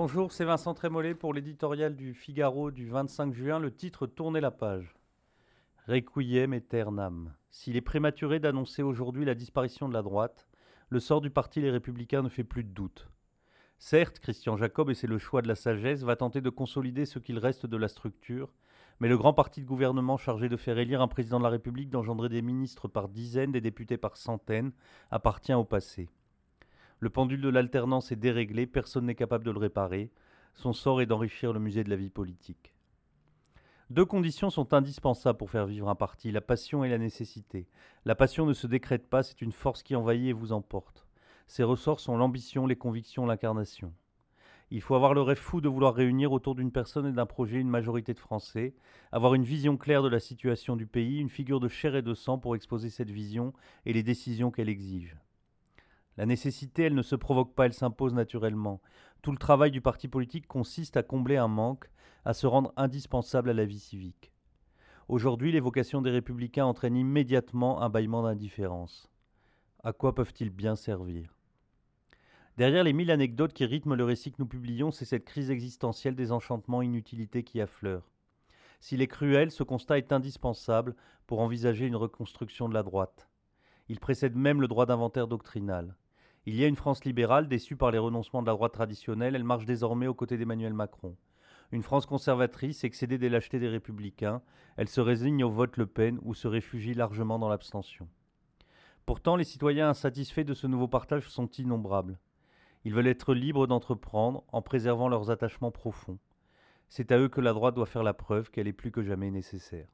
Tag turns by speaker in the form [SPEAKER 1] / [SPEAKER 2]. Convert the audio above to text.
[SPEAKER 1] Bonjour, c'est Vincent Trémollet pour l'éditorial du Figaro du 25 juin, le titre Tournez la page. Requiem aeternam. S'il est prématuré d'annoncer aujourd'hui la disparition de la droite, le sort du parti Les Républicains ne fait plus de doute. Certes, Christian Jacob, et c'est le choix de la sagesse, va tenter de consolider ce qu'il reste de la structure, mais le grand parti de gouvernement chargé de faire élire un président de la République, d'engendrer des ministres par dizaines, des députés par centaines, appartient au passé. Le pendule de l'alternance est déréglé, personne n'est capable de le réparer. Son sort est d'enrichir le musée de la vie politique. Deux conditions sont indispensables pour faire vivre un parti, la passion et la nécessité. La passion ne se décrète pas, c'est une force qui envahit et vous emporte. Ses ressorts sont l'ambition, les convictions, l'incarnation. Il faut avoir le rêve fou de vouloir réunir autour d'une personne et d'un projet une majorité de Français, avoir une vision claire de la situation du pays, une figure de chair et de sang pour exposer cette vision et les décisions qu'elle exige. La nécessité, elle ne se provoque pas, elle s'impose naturellement. Tout le travail du parti politique consiste à combler un manque, à se rendre indispensable à la vie civique. Aujourd'hui, l'évocation des républicains entraîne immédiatement un bâillement d'indifférence. À quoi peuvent-ils bien servir? Derrière les mille anecdotes qui rythment le récit que nous publions, c'est cette crise existentielle des enchantements inutilités qui affleure. S'il est cruel, ce constat est indispensable pour envisager une reconstruction de la droite. Il précède même le droit d'inventaire doctrinal. Il y a une France libérale déçue par les renoncements de la droite traditionnelle, elle marche désormais aux côtés d'Emmanuel Macron. Une France conservatrice, excédée des lâchetés des républicains, elle se résigne au vote Le Pen ou se réfugie largement dans l'abstention. Pourtant, les citoyens insatisfaits de ce nouveau partage sont innombrables. Ils veulent être libres d'entreprendre en préservant leurs attachements profonds. C'est à eux que la droite doit faire la preuve qu'elle est plus que jamais nécessaire.